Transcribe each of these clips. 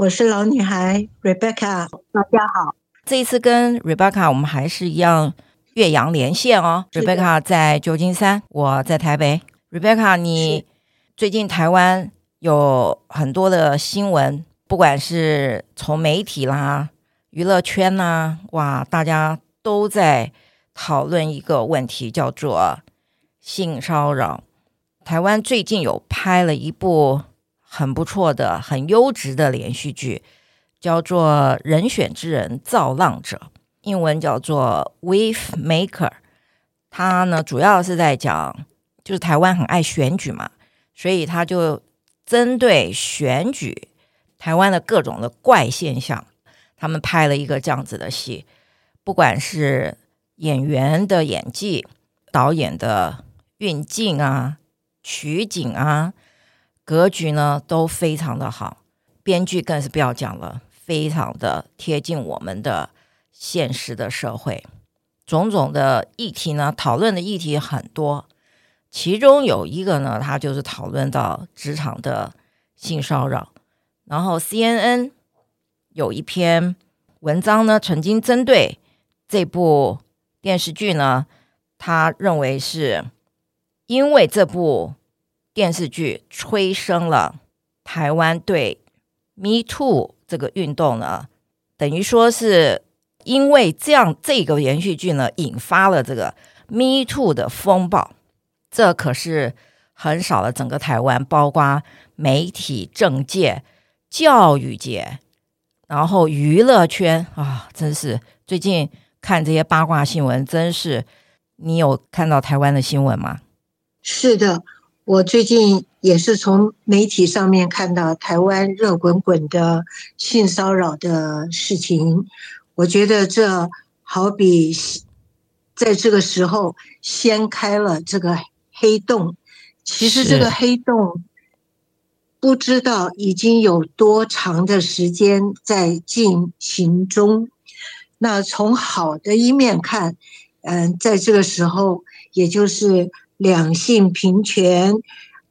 我是老女孩 Rebecca，大家好。这一次跟 Rebecca 我们还是一样岳阳连线哦。Rebecca 在旧金山，我在台北。Rebecca，你最近台湾有很多的新闻，不管是从媒体啦、娱乐圈呐，哇，大家都在讨论一个问题，叫做性骚扰。台湾最近有拍了一部。很不错的、很优质的连续剧，叫做《人选之人造浪者》，英文叫做《Wave Maker》。它呢，主要是在讲，就是台湾很爱选举嘛，所以他就针对选举台湾的各种的怪现象，他们拍了一个这样子的戏。不管是演员的演技、导演的运镜啊、取景啊。格局呢都非常的好，编剧更是不要讲了，非常的贴近我们的现实的社会，种种的议题呢，讨论的议题很多，其中有一个呢，他就是讨论到职场的性骚扰，然后 CNN 有一篇文章呢，曾经针对这部电视剧呢，他认为是因为这部。电视剧催生了台湾对 Me Too 这个运动呢，等于说是因为这样这个连续剧呢，引发了这个 Me Too 的风暴。这可是横扫了整个台湾，包括媒体、政界、教育界，然后娱乐圈啊，真是最近看这些八卦新闻，真是你有看到台湾的新闻吗？是的。我最近也是从媒体上面看到台湾热滚滚的性骚扰的事情，我觉得这好比在这个时候掀开了这个黑洞。其实这个黑洞不知道已经有多长的时间在进行中。那从好的一面看，嗯，在这个时候，也就是。两性平权，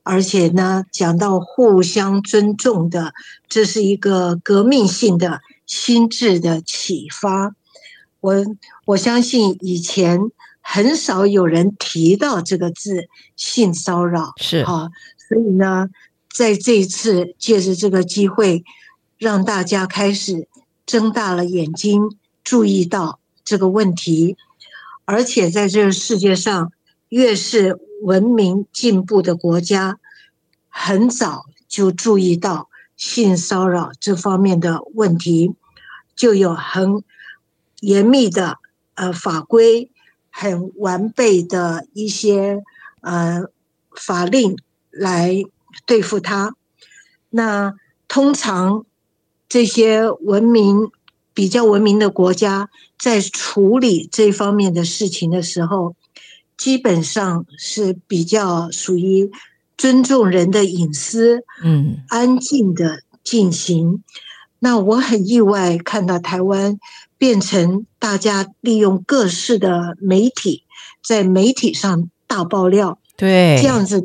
而且呢，讲到互相尊重的，这是一个革命性的心智的启发。我我相信以前很少有人提到这个字“性骚扰”，是啊，所以呢，在这一次借着这个机会，让大家开始睁大了眼睛，注意到这个问题，而且在这个世界上。越是文明进步的国家，很早就注意到性骚扰这方面的问题，就有很严密的呃法规，很完备的一些呃法令来对付它。那通常这些文明比较文明的国家，在处理这方面的事情的时候，基本上是比较属于尊重人的隐私，嗯，安静的进行。那我很意外看到台湾变成大家利用各式的媒体，在媒体上大爆料，对，这样子呢，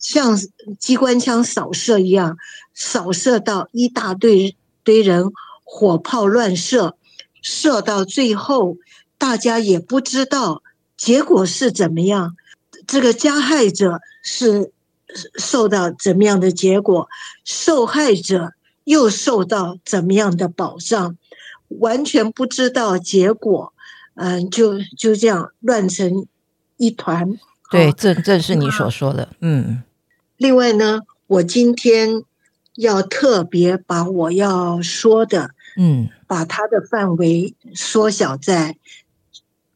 像机关枪扫射一样，扫射到一大堆堆人，火炮乱射，射到最后，大家也不知道。结果是怎么样？这个加害者是受到怎么样的结果？受害者又受到怎么样的保障？完全不知道结果，嗯，就就这样乱成一团。对，这正是你所说的，嗯。另外呢，我今天要特别把我要说的，嗯，把它的范围缩小在，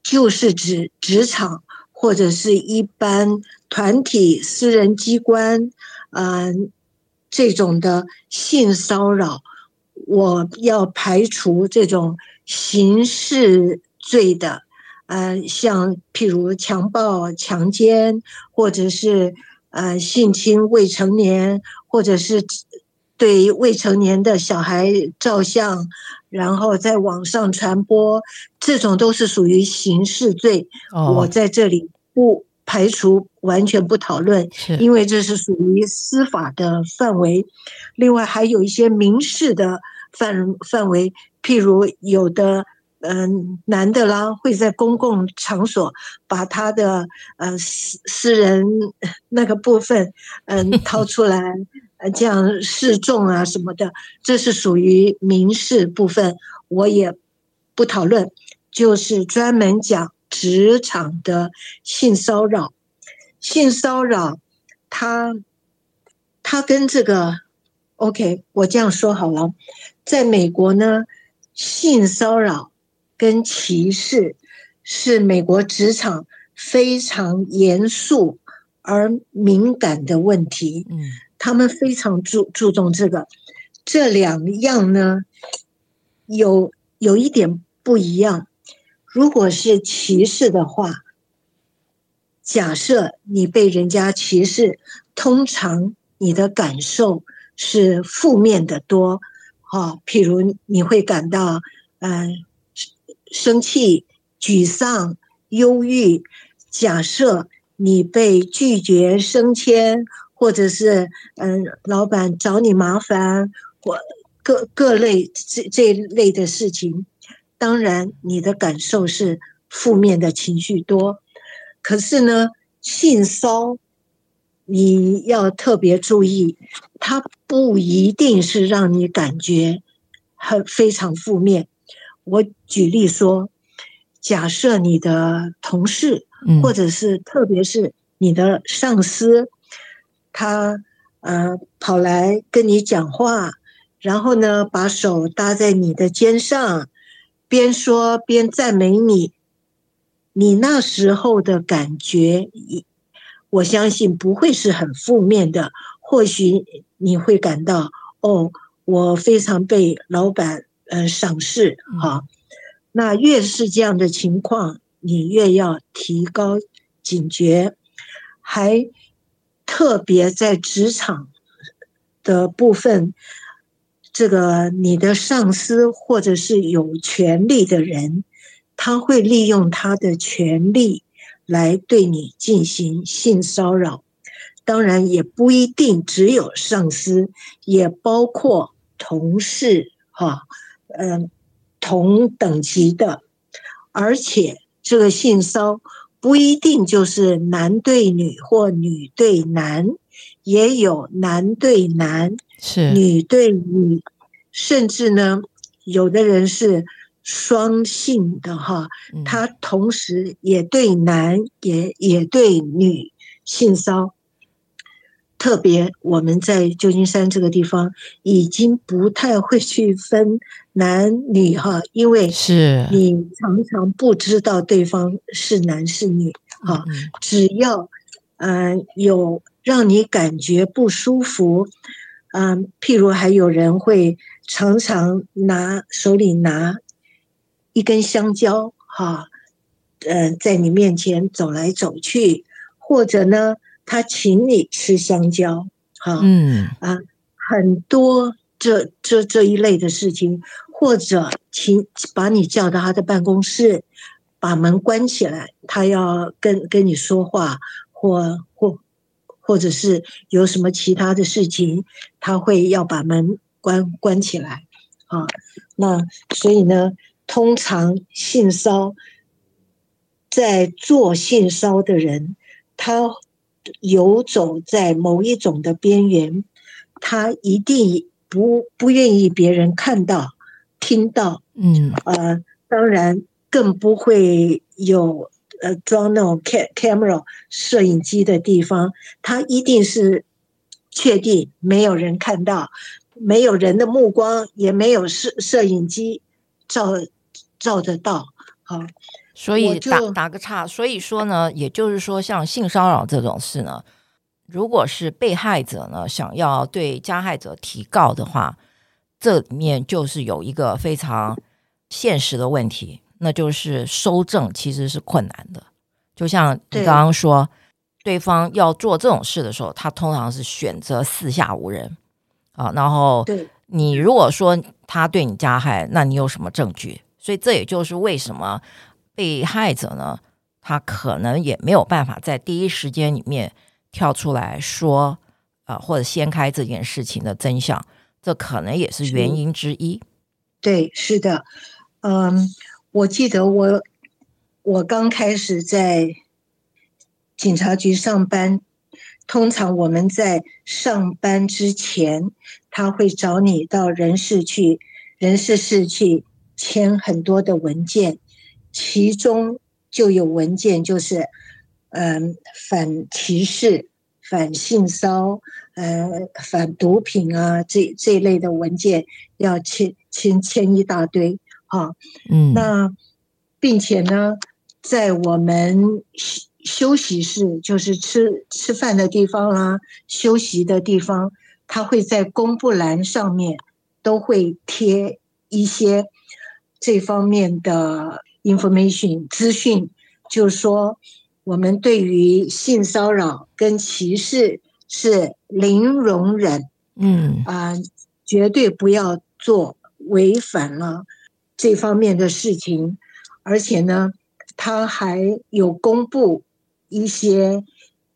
就是指职场或者是一般团体、私人机关，嗯，这种的性骚扰。我要排除这种刑事罪的，呃，像譬如强暴、强奸，或者是呃性侵未成年，或者是对未成年的小孩照相，然后在网上传播，这种都是属于刑事罪。Oh. 我在这里不排除，完全不讨论，因为这是属于司法的范围。另外还有一些民事的。范范围，譬如有的嗯男的啦，会在公共场所把他的呃私私人那个部分嗯掏 出来，呃这样示众啊什么的，这是属于民事部分，我也不讨论，就是专门讲职场的性骚扰，性骚扰，他他跟这个 OK，我这样说好了。在美国呢，性骚扰跟歧视是美国职场非常严肃而敏感的问题。嗯，他们非常注注重这个。这两样呢，有有一点不一样。如果是歧视的话，假设你被人家歧视，通常你的感受是负面的多。啊，譬如你会感到，嗯，生气、沮丧、忧郁。假设你被拒绝升迁，或者是嗯，老板找你麻烦，或各各类这这一类的事情，当然你的感受是负面的情绪多。可是呢，性骚你要特别注意，它不一定是让你感觉很非常负面。我举例说，假设你的同事，或者是特别是你的上司，他呃跑来跟你讲话，然后呢把手搭在你的肩上，边说边赞美你，你那时候的感觉。我相信不会是很负面的，或许你会感到哦，我非常被老板呃赏识哈。那越是这样的情况，你越要提高警觉，还特别在职场的部分，这个你的上司或者是有权力的人，他会利用他的权力。来对你进行性骚扰，当然也不一定只有上司，也包括同事，哈，嗯，同等级的，而且这个性骚不一定就是男对女或女对男，也有男对男，是女对女，甚至呢，有的人是。双性的哈，他同时也对男也也对女性骚，特别我们在旧金山这个地方已经不太会去分男女哈，因为是你常常不知道对方是男是女哈，只要嗯有让你感觉不舒服，嗯，譬如还有人会常常拿手里拿。一根香蕉，哈，呃，在你面前走来走去，或者呢，他请你吃香蕉，哈，嗯啊，很多这这这一类的事情，或者请把你叫到他的办公室，把门关起来，他要跟跟你说话，或或或者是有什么其他的事情，他会要把门关关起来，啊，那所以呢。通常性骚在做性骚的人，他游走在某一种的边缘，他一定不不愿意别人看到、听到，嗯，呃，当然更不会有呃装那种 cam camera 摄影机的地方，他一定是确定没有人看到，没有人的目光，也没有摄摄影机照照得到，好。所以打打个岔，所以说呢，也就是说，像性骚扰这种事呢，如果是被害者呢想要对加害者提告的话，这里面就是有一个非常现实的问题，那就是收证其实是困难的。就像你刚刚说，对，对方要做这种事的时候，他通常是选择四下无人啊。然后，你如果说他对你加害，那你有什么证据？所以这也就是为什么。被害者呢，他可能也没有办法在第一时间里面跳出来说，呃，或者掀开这件事情的真相，这可能也是原因之一。对，是的，嗯，我记得我我刚开始在警察局上班，通常我们在上班之前，他会找你到人事去人事室去签很多的文件。其中就有文件，就是，嗯，反歧视、反性骚，呃，反毒品啊，这这一类的文件要签签签一大堆，哈，嗯，那并且呢，在我们休休息室，就是吃吃饭的地方啦、啊，休息的地方，他会在公布栏上面都会贴一些这方面的。Information 资讯，就是说，我们对于性骚扰跟歧视是零容忍，嗯啊、呃，绝对不要做违反了这方面的事情，而且呢，他还有公布一些，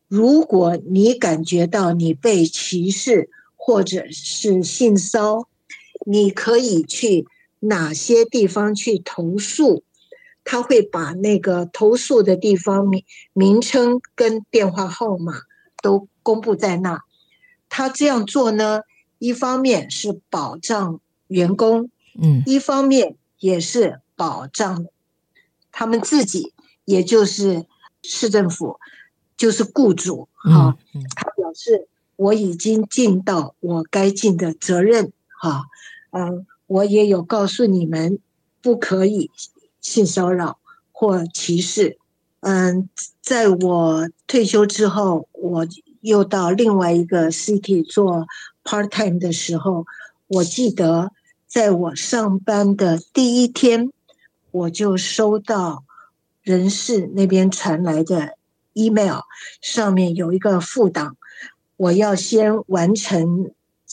如果你感觉到你被歧视或者是性骚，你可以去哪些地方去投诉。他会把那个投诉的地方名名称跟电话号码都公布在那。他这样做呢，一方面是保障员工，嗯，一方面也是保障他们自己，也就是市政府，就是雇主哈。他表示我已经尽到我该尽的责任哈，嗯，我也有告诉你们不可以。性骚扰或歧视，嗯，在我退休之后，我又到另外一个 city 做 part time 的时候，我记得在我上班的第一天，我就收到人事那边传来的 email，上面有一个附档，我要先完成，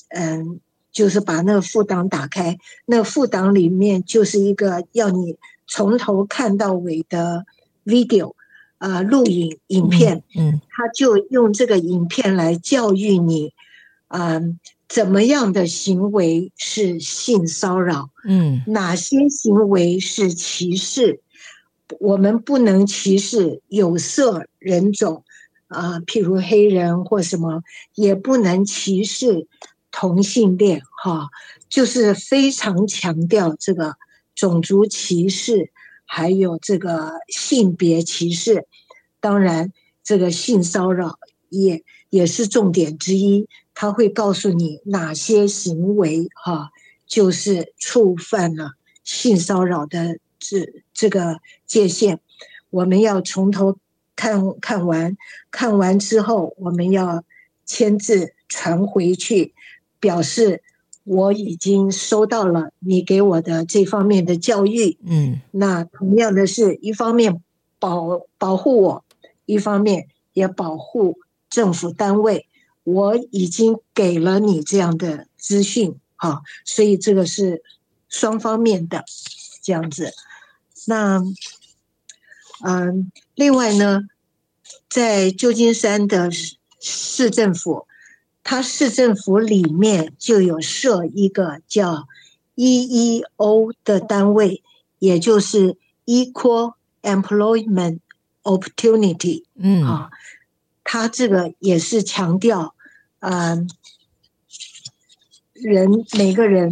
嗯，就是把那个附档打开，那个附档里面就是一个要你。从头看到尾的 video，啊、呃，录影影片，嗯，他就用这个影片来教育你，嗯、呃，怎么样的行为是性骚扰，嗯，哪些行为是歧视，我们不能歧视有色人种，啊、呃，譬如黑人或什么，也不能歧视同性恋，哈，就是非常强调这个。种族歧视，还有这个性别歧视，当然这个性骚扰也也是重点之一。他会告诉你哪些行为哈，就是触犯了性骚扰的这这个界限。我们要从头看看完，看完之后我们要签字传回去，表示。我已经收到了你给我的这方面的教育，嗯，那同样的是一方面保保护我，一方面也保护政府单位。我已经给了你这样的资讯，啊，所以这个是双方面的这样子。那，嗯，另外呢，在旧金山的市政府。它市政府里面就有设一个叫 EEO 的单位，也就是 Equal Employment Opportunity。嗯，啊，它这个也是强调，嗯，人每个人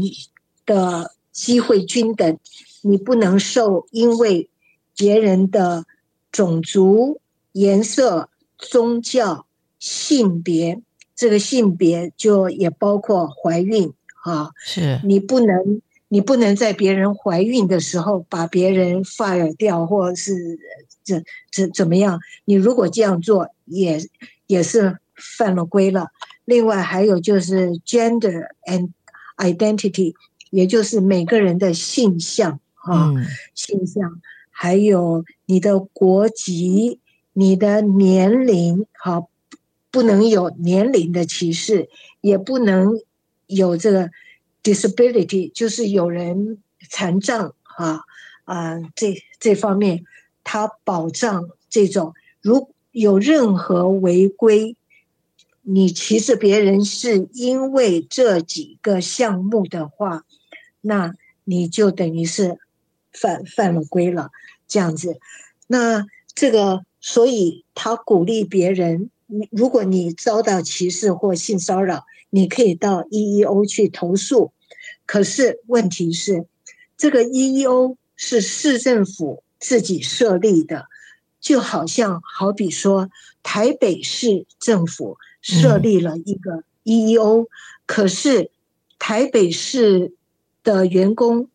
的机会均等，你不能受因为别人的种族、颜色、宗教、性别，这个性别就也包括怀孕啊，是你不能。你不能在别人怀孕的时候把别人 fire 掉，或者是怎怎怎么样？你如果这样做，也也是犯了规了。另外还有就是 gender and identity，也就是每个人的性向啊，嗯、性向，还有你的国籍、你的年龄，好，不能有年龄的歧视，也不能有这个。disability 就是有人残障啊啊，这这方面，他保障这种，如有任何违规，你歧视别人是因为这几个项目的话，那你就等于是犯犯了规了，这样子。那这个，所以他鼓励别人，如果你遭到歧视或性骚扰，你可以到 EEO 去投诉。可是问题是，这个 EEO 是市政府自己设立的，就好像好比说台北市政府设立了一个 EEO，嗯，可是台北市的员工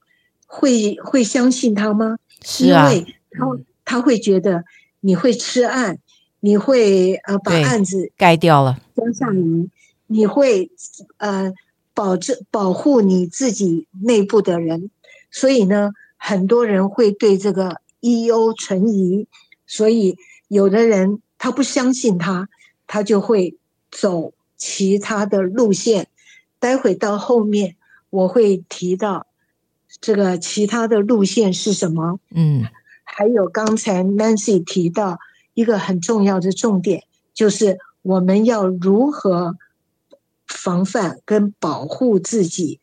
会会相信他吗？是啊，因为他他会觉得你会吃案，你会呃把案子盖掉了，江夏云，你会呃。保证保护你自己内部的人，所以呢，很多人会对这个 EEO 存疑，所以有的人他不相信他，他就会走其他的路线。待会到后面我会提到这个其他的路线是什么。嗯，还有刚才 Nancy 提到一个很重要的重点，就是我们要如何。防范跟保护自己，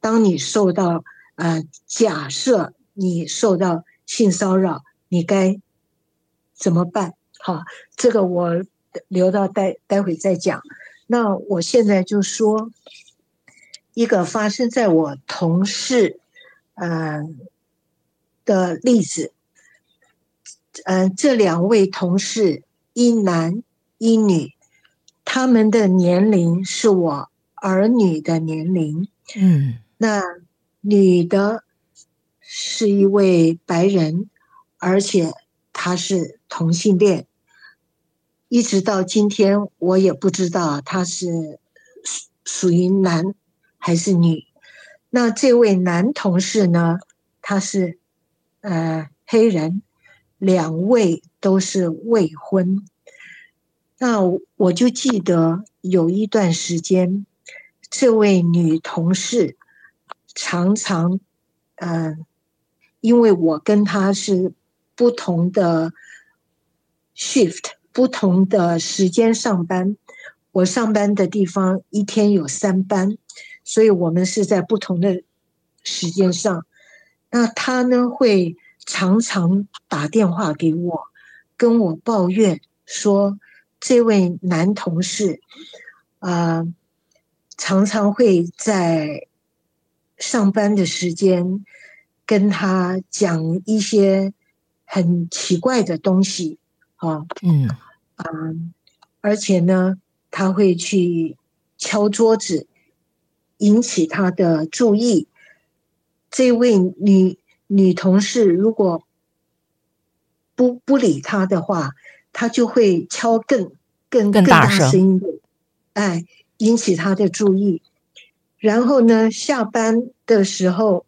当你受到呃，假设你受到性骚扰，你该怎么办？好，这个我留到待待会再讲。那我现在就说一个发生在我同事嗯、的例子。嗯、呃，这两位同事一男一女。他们的年龄是我儿女的年龄，嗯，那女的是一位白人，而且她是同性恋，一直到今天我也不知道她是属属于男还是女。那这位男同事呢，他是呃黑人，两位都是未婚。那我就记得有一段时间，这位女同事常常，嗯、因为我跟她是不同的 shift，不同的时间上班，我上班的地方一天有三班，所以我们是在不同的时间上。那她呢，会常常打电话给我，跟我抱怨说。这位男同事，啊、呃，常常会在上班的时间跟他讲一些很奇怪的东西，啊，嗯，啊，而且呢，他会去敲桌子，引起他的注意。这位女女同事如果不不理他的话，他就会敲更更更大声一点，哎，引起他的注意。然后呢，下班的时候，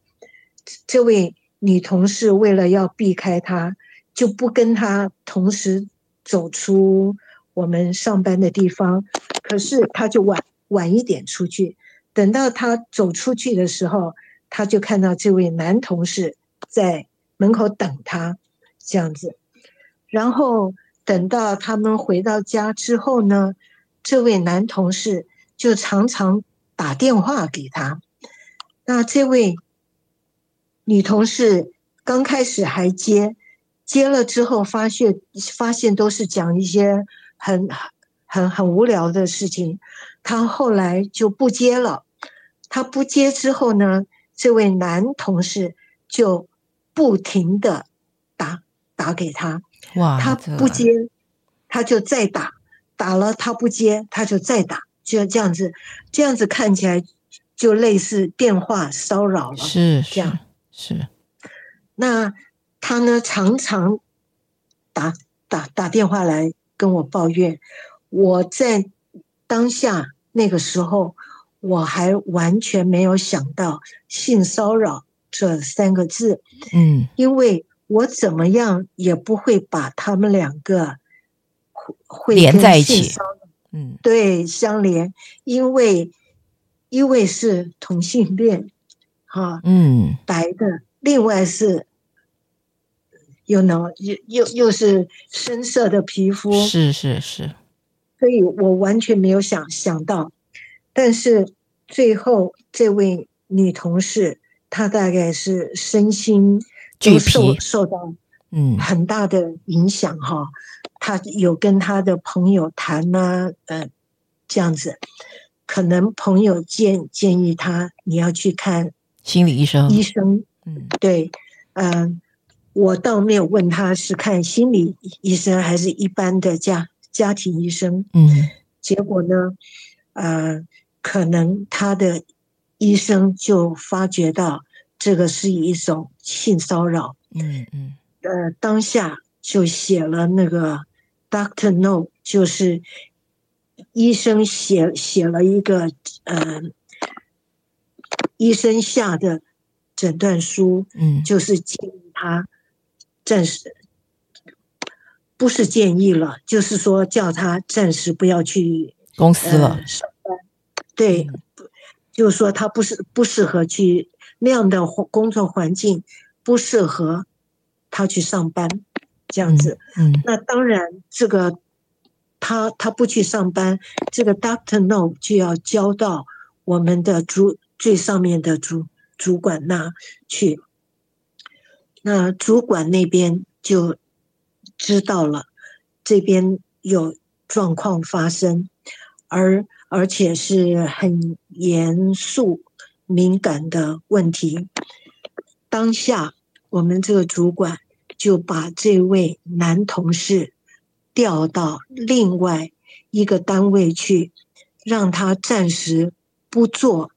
这位女同事为了要避开他，就不跟他同时走出我们上班的地方。可是他就晚晚一点出去，等到他走出去的时候，他就看到这位男同事在门口等他，这样子，然后。等到他们回到家之后呢，这位男同事就常常打电话给他。那这位女同事刚开始还接，接了之后发现发现都是讲一些很很很无聊的事情，她后来就不接了。他不接之后呢，这位男同事就不停的打打给他，哇，他不接，他就再打，打了他不接，他就再打，就这样子，这样子看起来就类似电话骚扰了，是这样是。是那他呢，常常打打打电话来跟我抱怨。我在当下那个时候，我还完全没有想到性骚扰这三个字。嗯，因为我怎么样也不会把他们两个会连在一起。嗯，对，相连，因为一位是同性恋，哈，嗯，白的，另外是。又能又又又是深色的皮肤，是是是，所以我完全没有想想到，但是最后这位女同事，她大概是身心就受受到嗯。很大的影响哈，他有跟他的朋友谈啊，呃，这样子，可能朋友建建议他你要去看心理医生，医生，嗯，对，嗯。我倒没有问他是看心理医生还是一般的家家庭医生，嗯，结果呢，呃，可能他的医生就发觉到这个是一种性骚扰，嗯嗯，呃，当下就写了那个 Doctor Note，就是医生写写了一个呃医生下的诊断书，嗯，就是建议他。暂时不是建议了，就是说叫他暂时不要去公司了。对，嗯、就是说他不是不适合去那样的工作环境，不适合他去上班这样子。嗯，嗯那当然，这个他他不去上班，这个 Doctor No 就要交到我们的主最上面的主主管那去。那主管那边就知道了，这边有状况发生，而而且是很严肃敏感的问题。当下我们这个主管就把这位男同事调到另外一个单位去，让他暂时不做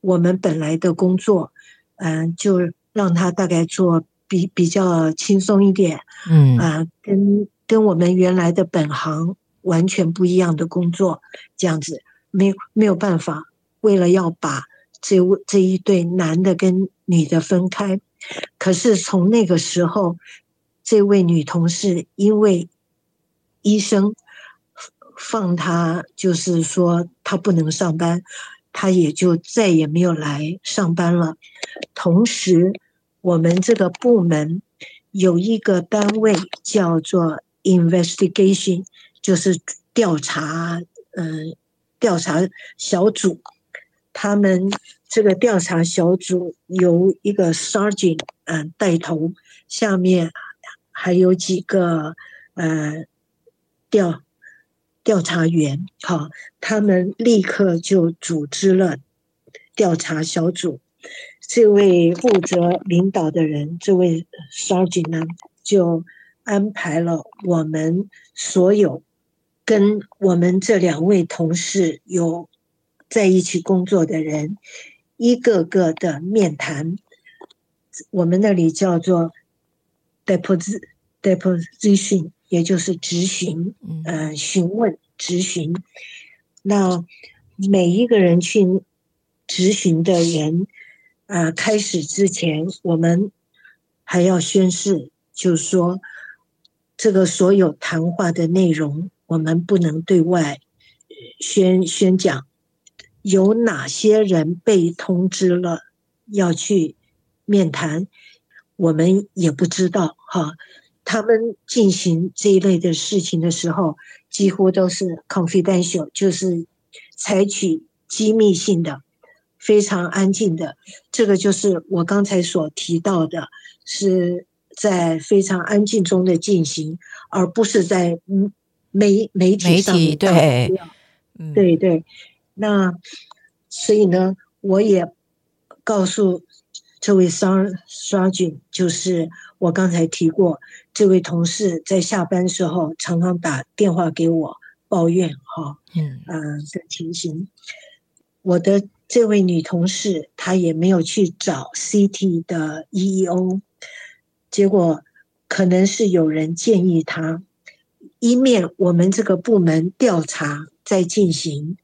我们本来的工作，嗯，就让他大概做。比比较轻松一点，嗯啊、呃，跟跟我们原来的本行完全不一样的工作，这样子没有没有办法，为了要把这这一对男的跟女的分开，可是从那个时候，这位女同事因为医生放她，就是说她不能上班，她也就再也没有来上班了，同时。我们这个部门有一个单位叫做 investigation，就是调查，嗯，调查小组。他们这个调查小组由一个 sergeant 嗯带头，下面还有几个呃调调查员，好，他们立刻就组织了调查小组。这位负责领导的人，这位 Sergeant 呢，就安排了我们所有跟我们这两位同事有在一起工作的人，一个个的面谈。我们那里叫做 deposit deposition，也就是质询，呃，询问质询。那每一个人去质询的人。啊，开始之前，我们还要宣誓，就是说，这个所有谈话的内容，我们不能对外宣宣讲。有哪些人被通知了要去面谈，我们也不知道哈。他们进行这一类的事情的时候，几乎都是 confidential，就是采取机密性的。非常安静的，这个就是我刚才所提到的，是在非常安静中的进行，而不是在嗯媒媒体上面。媒体对，嗯，对对。那所以呢，我也告诉这位 Sergeant，就是我刚才提过，这位同事在下班时候常常打电话给我抱怨哈，嗯嗯的情形。我的这位女同事她也没有去找 CT 的 EEO，结果可能是有人建议她，一面我们这个部门调查在进行，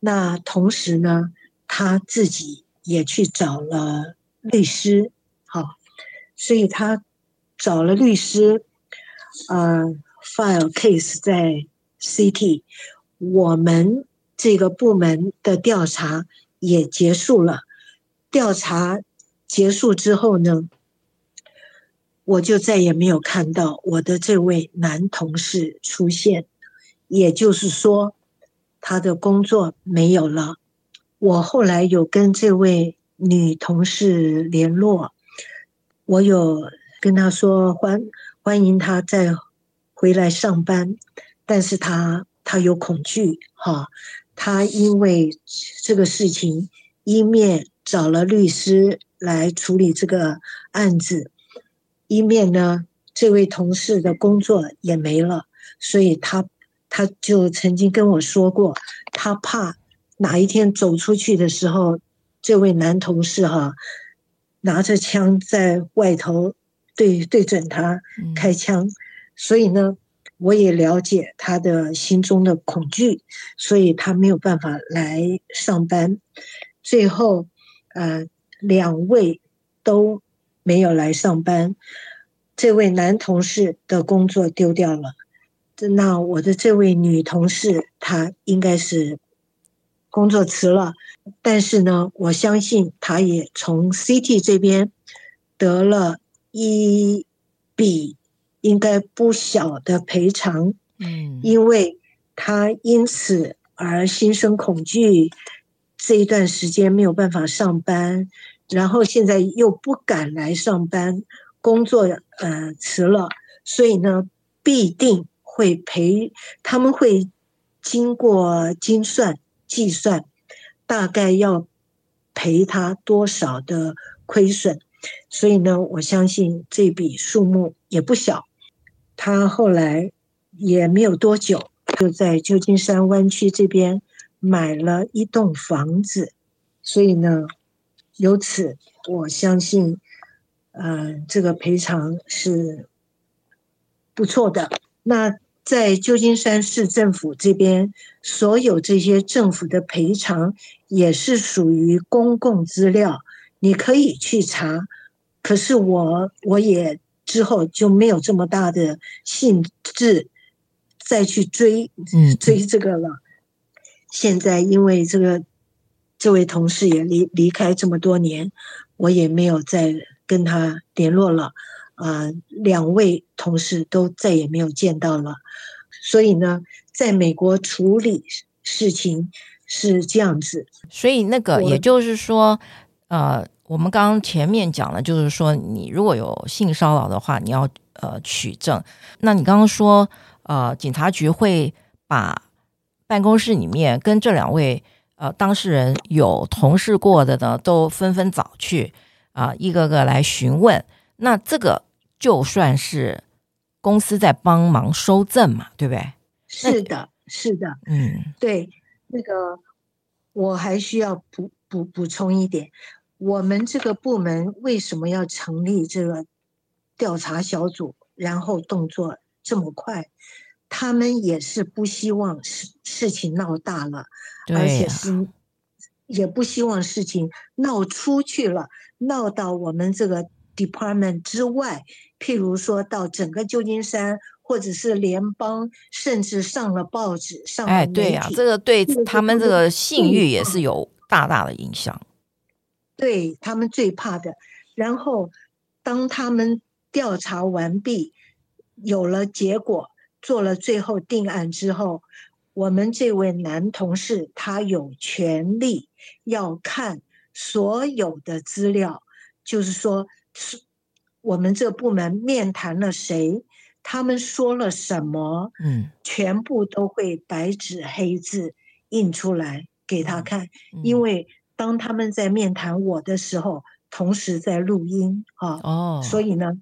那同时呢，他自己也去找了律师，好，所以他找了律师，呃，file case 在 CT，我们这个部门的调查也结束了，调查结束之后呢，我就再也没有看到我的这位男同事出现，也就是说，他的工作没有了。我后来有跟这位女同事联络，我有跟她说欢欢迎她再回来上班，但是她她有恐惧哈，她因为这个事情一面找了律师来处理这个案子。一面呢，这位同事的工作也没了，所以他他就曾经跟我说过，他怕哪一天走出去的时候，这位男同事哈拿着枪在外头对对准他开枪，所以呢，我也了解他的心中的恐惧，所以他没有办法来上班。最后，呃，两位都。没有来上班，这位男同事的工作丢掉了。那我的这位女同事，她应该是工作辞了。但是呢，我相信她也从 CT 这边得了一笔应该不小的赔偿。嗯，因为她因此而心生恐惧，这一段时间没有办法上班。然后现在又不敢来上班，工作呃辞了，所以呢必定会赔，他们会经过精算计算，大概要赔他多少的亏损，所以呢我相信这笔数目也不小。他后来也没有多久，就在旧金山湾区这边买了一栋房子，所以呢。由此，我相信，呃，这个赔偿是不错的。那在旧金山市政府这边，所有这些政府的赔偿也是属于公共资料，你可以去查。可是我我也之后就没有这么大的兴致再去追追这个了。现在因为这个。这位同事也离离开这么多年，我也没有再跟他联络了。啊、呃，两位同事都再也没有见到了。所以呢，在美国处理事情是这样子。所以那个也就是说，呃，我们刚刚前面讲了，就是说你如果有性骚扰的话，你要呃取证。那你刚刚说，呃，警察局会把办公室里面跟这两位。呃，当事人有同事过的呢，都纷纷找去啊、呃，一个个来询问。那这个就算是公司在帮忙收证嘛，对不对？是的，是的，嗯，对。那个我还需要补补补充一点，我们这个部门为什么要成立这个调查小组，然后动作这么快？他们也是不希望事事情闹大了。而且是也不希望事情闹出去了，闹到我们这个 department 之外，譬如说到整个旧金山，或者是联邦，甚至上了报纸，上。哎，对呀，这个对他们这个信誉也是有大大的影响。对他们最怕的。然后，当他们调查完毕，有了结果，做了最后定案之后。我们这位男同事，他有权利要看所有的资料，就是说，是我们这部门面谈了谁，他们说了什么，嗯，全部都会白纸黑字印出来给他看，因为当他们在面谈我的时候，同时在录音啊，哦，所以呢，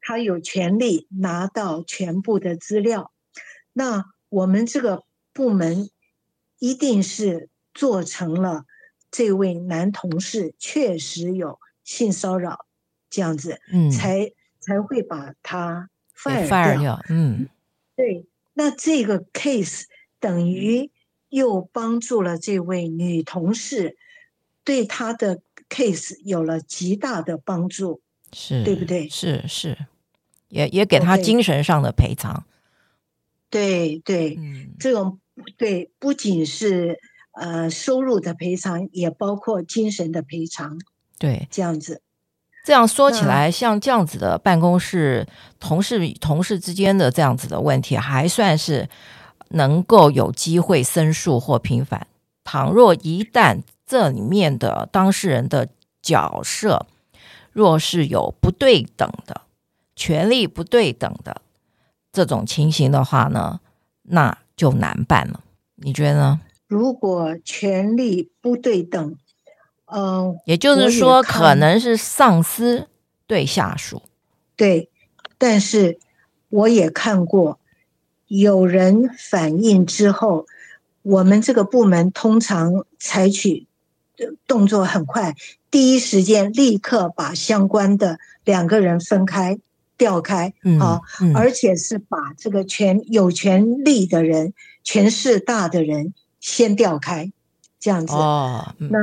他有权利拿到全部的资料。那我们这个部门一定是做成了这位男同事确实有性骚扰这样子，嗯，才才会把他 fire 掉，嗯，对。那这个 case 等于又帮助了这位女同事，对她的 case 有了极大的帮助，是对不对？是是，也也给他精神上的赔偿。对对，嗯，这种对不仅是呃收入的赔偿，也包括精神的赔偿。对，这样子。这样说起来，像这样子的办公室同事与同事之间的这样子的问题，还算是能够有机会申诉或平反。倘若一旦这里面的当事人的角色若是有不对等的权利不对等的这种情形的话呢，那就难办了。你觉得呢？如果权利不对等。嗯、呃，也就是说，可能是上司对下属，对，但是我也看过有人反映之后，我们这个部门通常采取动作很快，第一时间立刻把相关的两个人分开调开，啊、嗯嗯，而且是把这个权有权利的人、权势大的人先调开，这样子，哦，嗯、那。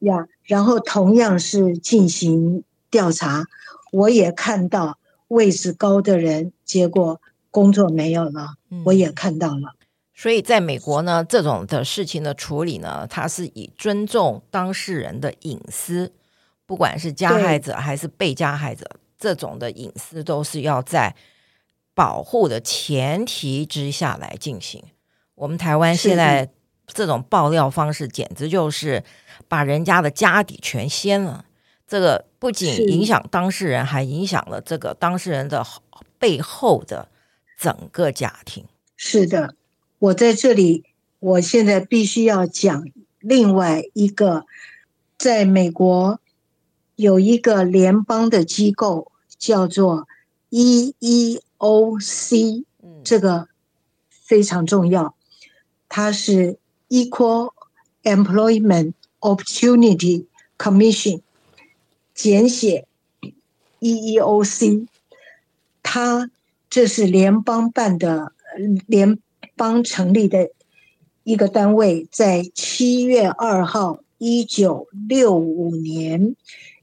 呀，然后同样是进行调查，我也看到位置高的人，结果工作没有了，我也看到了。所以在美国呢，这种的事情的处理呢，它是以尊重当事人的隐私，不管是加害者还是被加害者，这种的隐私都是要在保护的前提之下来进行。我们台湾现在。这种爆料方式简直就是把人家的家底全掀了。这个不仅影响当事人，还影响了这个当事人的背后的整个家庭。是的，我在这里，我现在必须要讲另外一个，在美国有一个联邦的机构叫做 EEOC，这个非常重要，它是。Equal Employment Opportunity Commission，简写 EEOC，它这是联邦办的，联邦成立的一个单位，在七月二号，一九六五年，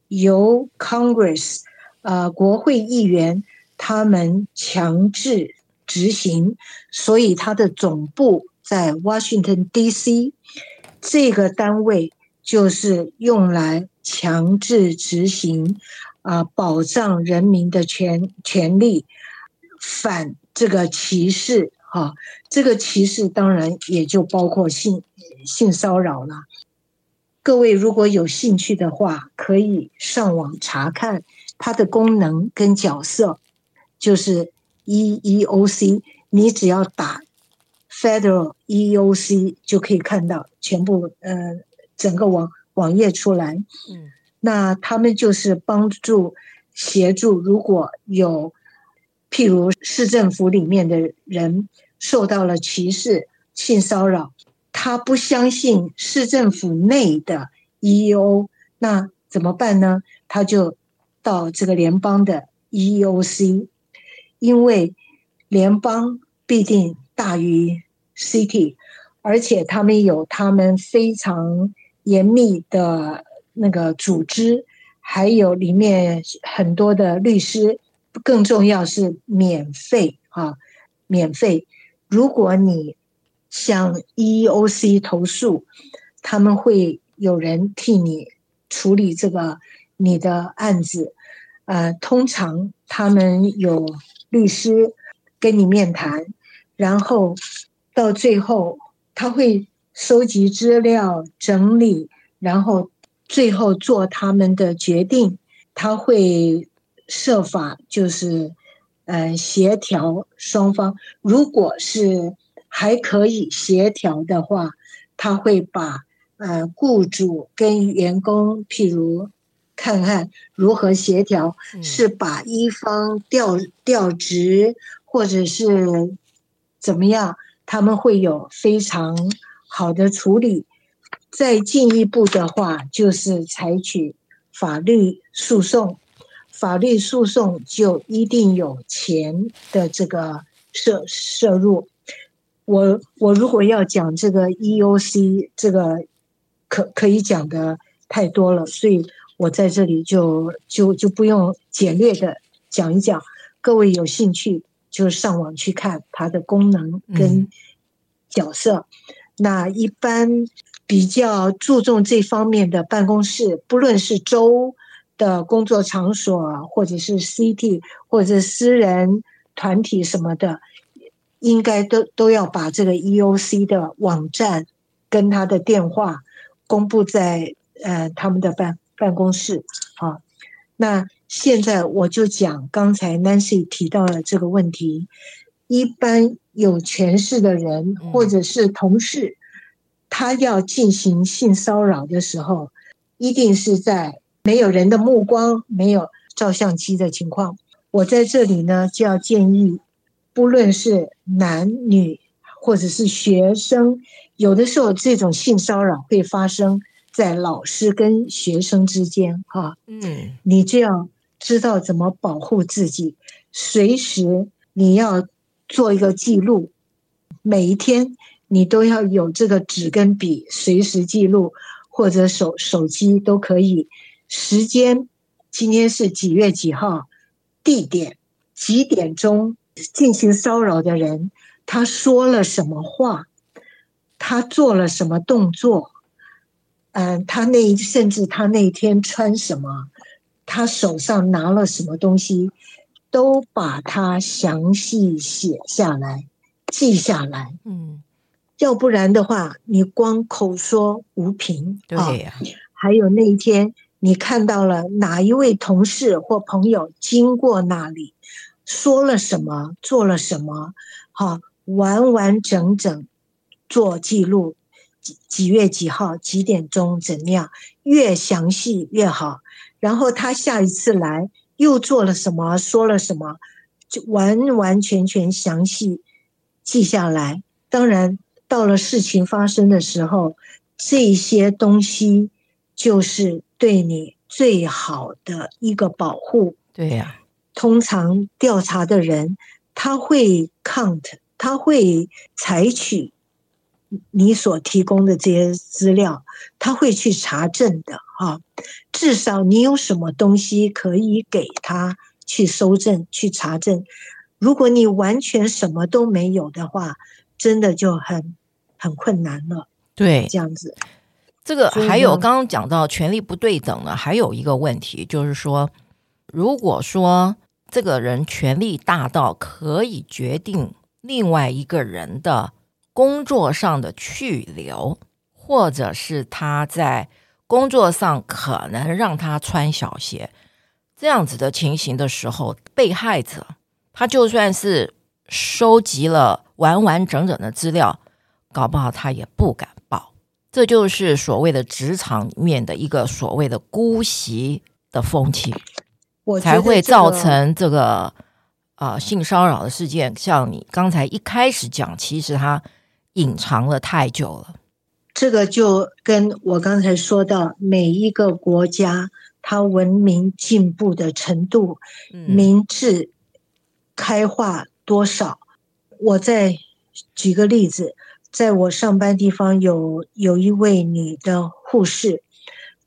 由 Congress，呃，国会议员他们强制执行，所以它的总部。在 Washington D.C. 这个单位就是用来强制执行啊，保障人民的权权利，反这个歧视哈。这个歧视当然也就包括性性骚扰了。各位如果有兴趣的话，可以上网查看它的功能跟角色，就是 EEOC，你只要打。Federal EEOC 就可以看到全部呃整个网网页出来，嗯，那他们就是帮助协助，如果有譬如市政府里面的人受到了歧视、性骚扰，他不相信市政府内的 EEO，那怎么办呢？他就到这个联邦的 EEOC，因为联邦必定大于。City，而且他们有他们非常严密的那个组织，还有里面很多的律师，更重要是免费啊，免费。如果你向 EEOC 投诉，他们会有人替你处理这个你的案子。呃，通常他们有律师跟你面谈，然后。到最后，他会收集资料、整理，然后最后做他们的决定。他会设法就是，呃，协调双方。如果是还可以协调的话，他会把呃雇主跟员工，譬如看看如何协调，是把一方调调职，或者是怎么样，他们会有非常好的处理。再进一步的话，就是采取法律诉讼。法律诉讼就一定有钱的这个涉摄入。我我如果要讲这个 EOC，这个可可以讲的太多了，所以我在这里就就就不用简略的讲一讲。各位有兴趣就上网去看它的功能跟角色。嗯、那一般比较注重这方面的办公室，不论是州。的工作场所，或者是 CT，或者是私人团体什么的，应该都都要把这个 EOC 的网站跟他的电话公布在呃他们的办办公室。啊，那现在我就讲刚才 Nancy 提到了这个问题，一般有权势的人或者是同事，他要进行性骚扰的时候，一定是在。没有人的目光，没有照相机的情况，我在这里呢就要建议，不论是男女或者是学生，有的时候这种性骚扰会发生在老师跟学生之间，哈，嗯，你就要知道怎么保护自己，随时你要做一个记录，每一天你都要有这个纸跟笔，随时记录，或者手手机都可以。时间，今天是几月几号？地点几点钟？进行骚扰的人，他说了什么话？他做了什么动作？嗯，他那甚至他那天穿什么？他手上拿了什么东西？都把它详细写下来，记下来。嗯，要不然的话，你光口说无凭。对呀、啊。还有那一天。你看到了哪一位同事或朋友经过那里，说了什么，做了什么？好，完完整整做记录，几几月几号，几点钟，怎么样？越详细越好。然后他下一次来又做了什么，说了什么，就完完全全详细记下来。当然，到了事情发生的时候，这些东西就是。对你最好的一个保护，对呀、啊。通常调查的人他会 count，他会采取你所提供的这些资料，他会去查证的哈。至少你有什么东西可以给他去搜证、去查证。如果你完全什么都没有的话，真的就很很困难了。对，这样子。这个还有刚刚讲到权力不对等呢，还有一个问题就是说，如果说这个人权力大到可以决定另外一个人的工作上的去留，或者是他在工作上可能让他穿小鞋，这样子的情形的时候，被害者他就算是收集了完完整整的资料，搞不好他也不敢。这就是所谓的职场里面的一个所谓的姑息的风气，才会造成这个啊、呃、性骚扰的事件。像你刚才一开始讲，其实它隐藏了太久了。这个就跟我刚才说到，每一个国家它文明进步的程度、民智开化多少，我再举个例子。在我上班地方有有一位女的护士，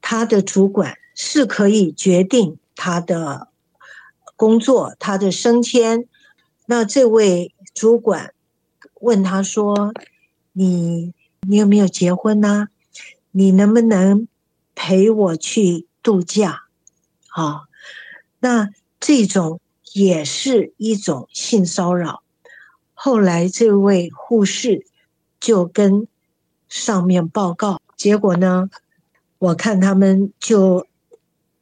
她的主管是可以决定她的工作、她的升迁。那这位主管问她说：“你你有没有结婚呢？你能不能陪我去度假？”啊，那这种也是一种性骚扰。后来这位护士。就跟上面报告，结果呢，我看他们就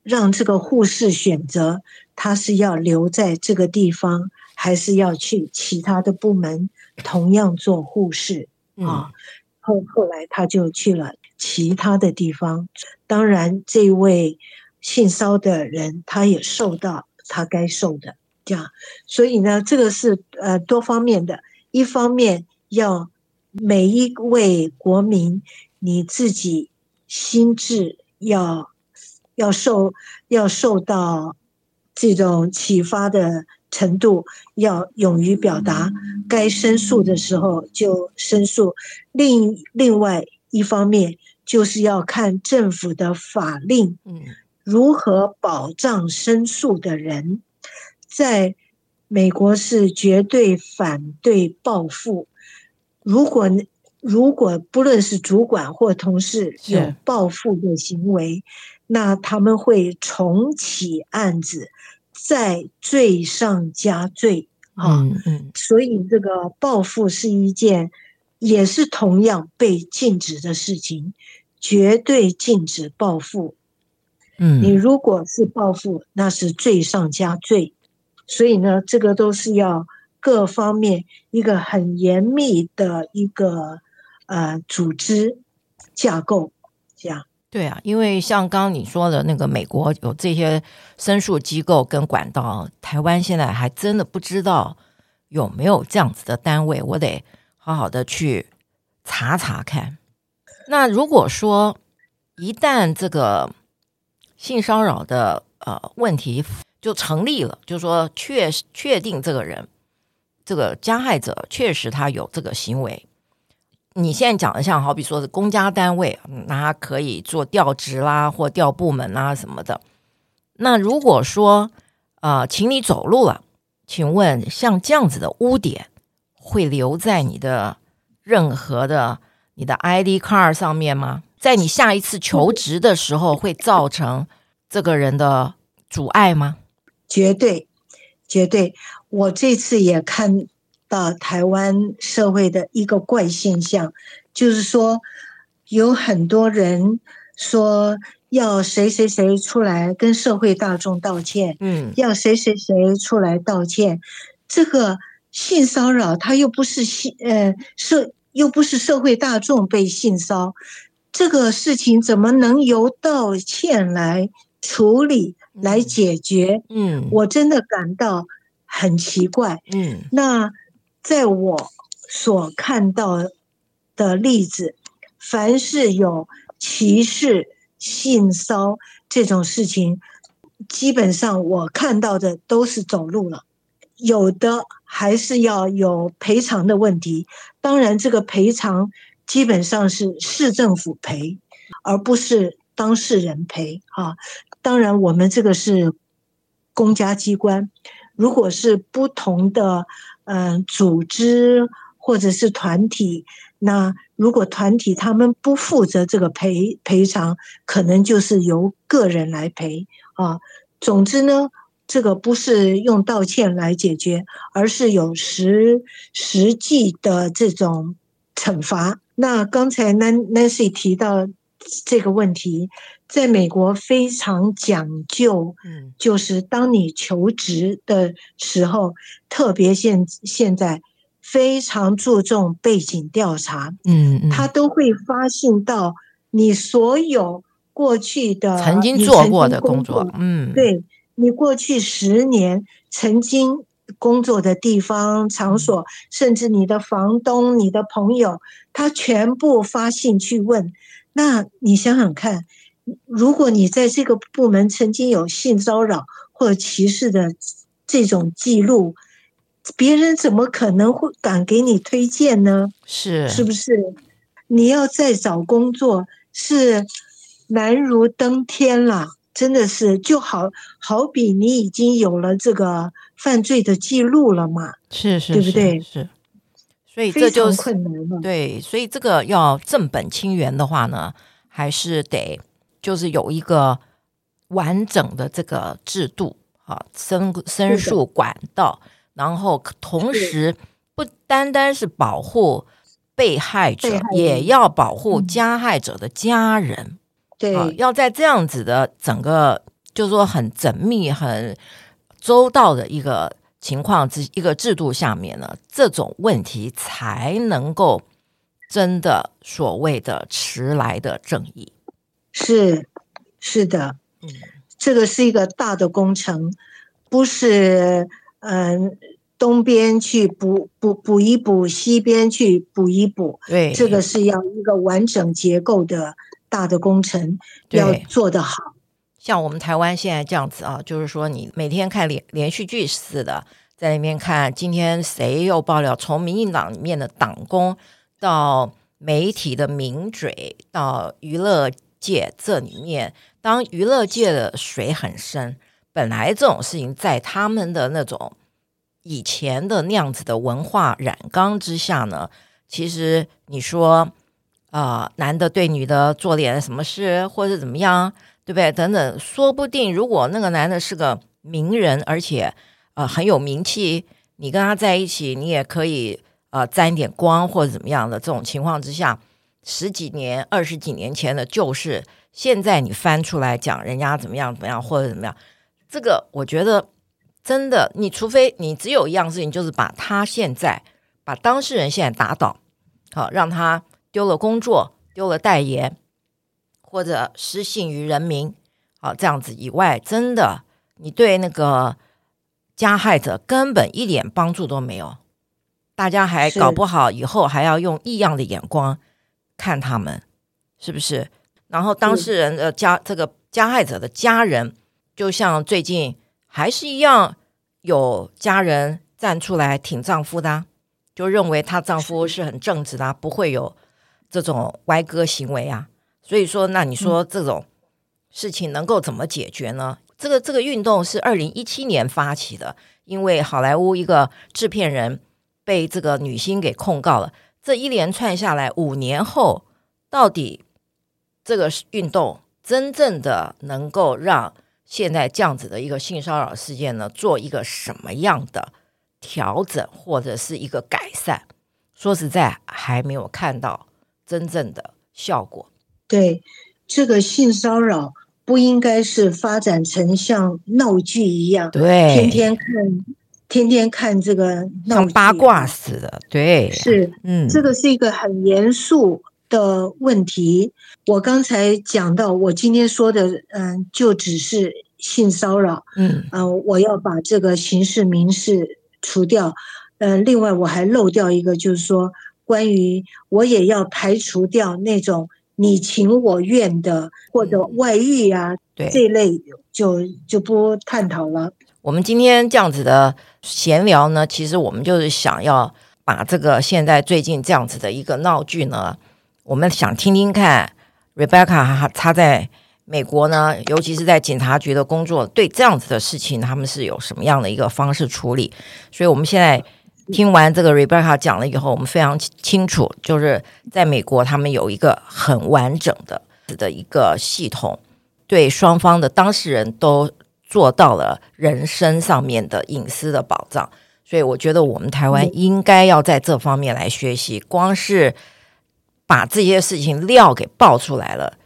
让这个护士选择，他是要留在这个地方，还是要去其他的部门同样做护士啊？后后来他就去了其他的地方。当然，这位性骚的人他也受到他该受的这样，所以呢，这个是呃多方面的。一方面要每一位国民你自己心智要要受要受到这种启发的程度，要勇于表达，该申诉的时候就申诉。另另外一方面就是要看政府的法令，如何保障申诉的人，在。美国是绝对反对报复。如果如果不论是主管或同事有报复的行为，那他们会重启案子，再罪上加罪啊！所以这个报复是一件也是同样被禁止的事情，绝对禁止报复。嗯，你如果是报复，那是罪上加罪。所以呢，这个都是要各方面一个很严密的一个呃组织架构，这样。对啊，因为像刚你说的那个美国有这些申诉机构跟管道，台湾现在还真的不知道有没有这样子的单位，我得好好的去查查看。那如果说一旦这个性骚扰的呃问题，就成立了，就说确确定这个人，这个加害者确实他有这个行为。你现在讲的像好比说是公家单位，那他可以做调职啦，或调部门啦什么的。那如果说呃，请你走路了，请问像这样子的污点会留在你的任何的你的 ID card 上面吗？在你下一次求职的时候会造成这个人的阻碍吗？绝对，绝对！我这次也看到台湾社会的一个怪现象，就是说有很多人说要谁谁谁出来跟社会大众道歉，嗯，要谁谁谁出来道歉。这个性骚扰他又不是性呃社又不是社会大众被性骚，这个事情怎么能由道歉来处理？来解决，嗯，我真的感到很奇怪，嗯，那在我所看到的例子，凡是有歧视、性骚这种事情，基本上我看到的都是走路了，有的还是要有赔偿的问题，当然这个赔偿基本上是市政府赔，而不是当事人赔啊。当然，我们这个是公家机关，如果是不同的嗯组织或者是团体，那如果团体他们不负责这个赔赔偿，可能就是由个人来赔啊。总之呢，这个不是用道歉来解决，而是有实实际的这种惩罚。那刚才 Nancy 提到这个问题。在美国非常讲究，就是当你求职的时候，特别现现在非常注重背景调查，嗯，他都会发信到你所有过去的曾经做过的工作，嗯，对，你过去十年曾经工作的地方、场所，甚至你的房东、你的朋友，他全部发信去问，那你想想看。如果你在这个部门曾经有性骚扰或者歧视的这种记录，别人怎么可能会敢给你推荐呢？是，是不是？你要再找工作是难如登天了，真的是就好好比你已经有了这个犯罪的记录了嘛？是是，对不对？是，所以这就是困难了。对，所以这个要正本清源的话呢，还是得。就是有一个完整的这个制度啊，申申诉管道，然后同时不单单是保护被害者，也要保护加害者的家人。对，啊，要在这样子的整个，就是说很缜密、很周到的一个情况之一个制度下面呢，这种问题才能够真的所谓的迟来的正义。是，是的，嗯，这个是一个大的工程，不是嗯。东边去补补补一补，西边去补一补，对，这个是要一个完整结构的大的工程，要做得好。像我们台湾现在这样子啊，就是说你每天看连连续剧似的，在那边看今天谁又爆料，从民进党里面的党工到媒体的名嘴，到娱乐界这里面，当娱乐界的水很深，本来这种事情在他们的那种。以前的那样子的文化染缸之下呢，其实你说啊、男的对女的做点什么事，或者怎么样，对不对？等等，说不定如果那个男的是个名人，而且呃很有名气，你跟他在一起，你也可以呃沾一点光或者怎么样的这种情况之下，十几年、二十几年前的旧事，现在你翻出来讲人家怎么样怎么样或者怎么样，这个我觉得。真的，你除非你只有一样事情，就是把他现在把当事人现在打倒，好让他丢了工作，丢了代言，或者失信于人民，好这样子以外，真的你对那个加害者根本一点帮助都没有，大家还搞不好以后还要用异样的眼光看他们，是不是？然后当事人的家这个加害者的家人，就像最近。还是一样有家人站出来挺丈夫的啊，就认为她丈夫是很正直的啊，不会有这种歪哥行为啊。所以说，那你说这种事情能够怎么解决呢？这个这个运动是二零一七年发起的，因为好莱坞一个制片人被这个女星给控告了。这一连串下来，五年后，到底这个运动真正的能够让？现在这样子的一个性骚扰事件呢，做一个什么样的调整或者是一个改善？说实在，还没有看到真正的效果。对，这个性骚扰不应该是发展成像闹剧一样，对，天天看，天天看这个像八卦似的。对，是，嗯，这个是一个很严肃的问题。我刚才讲到，我今天说的，嗯，就只是性骚扰，嗯，呃，我要把这个刑事民事除掉，呃，另外我还漏掉一个，就是说，关于我也要排除掉那种你情我愿的或者外遇啊，对这一类就就不探讨了。我们今天这样子的闲聊呢，其实我们就是想要把这个现在最近这样子的一个闹剧呢，我们想听听看。Rebecca，她在美国呢，尤其是在警察局的工作，对这样子的事情，他们是有什么样的一个方式处理？所以，我们现在听完这个 Rebecca 讲了以后，我们非常清楚，就是在美国，他们有一个很完整的的一个系统，对双方的当事人都做到了人身上面的隐私的保障。所以，我觉得我们台湾应该要在这方面来学习，光是。把这些事情料给爆出来了，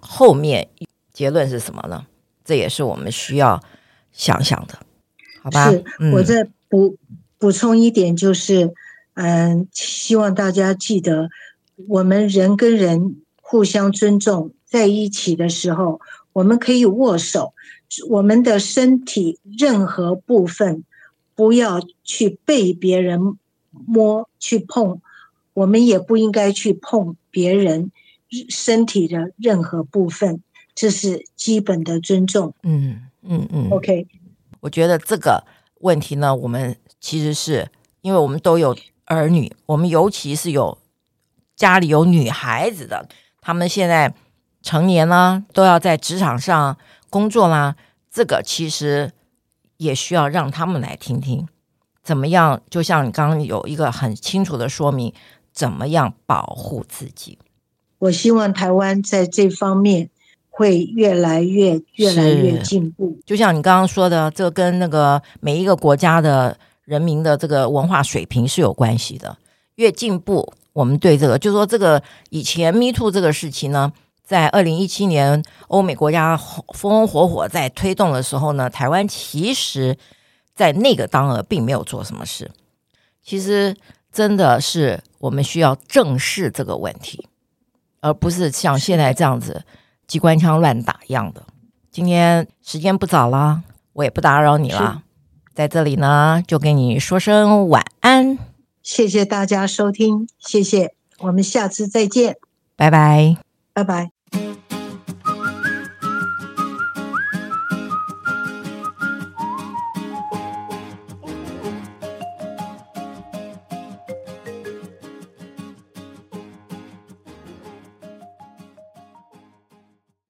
后面结论是什么呢？这也是我们需要想想的，好吧？是，我再补补充一点，就是，嗯，希望大家记得，我们人跟人互相尊重，在一起的时候，我们可以握手，我们的身体任何部分不要去被别人摸去碰。我们也不应该去碰别人身体的任何部分，这是基本的尊重。嗯嗯嗯。OK，我觉得这个问题呢，我们其实是因为我们都有儿女，我们尤其是有家里有女孩子的，他们现在成年了，都要在职场上工作啦。这个其实也需要让他们来听听，怎么样？就像你刚刚有一个很清楚的说明。怎么样保护自己？我希望台湾在这方面会越来越、越来越进步。就像你刚刚说的，这跟那个每一个国家的人民的这个文化水平是有关系的。越进步，我们对这个，就说这个以前 Me Too 这个事情呢，在二零一七年欧美国家风风火火在推动的时候呢，台湾其实在那个当儿并没有做什么事。其实。真的是我们需要正视这个问题，而不是像现在这样子机关枪乱打一样的。今天时间不早了，我也不打扰你了，在这里呢就跟你说声晚安。谢谢大家收听，谢谢，我们下次再见，拜拜，拜拜。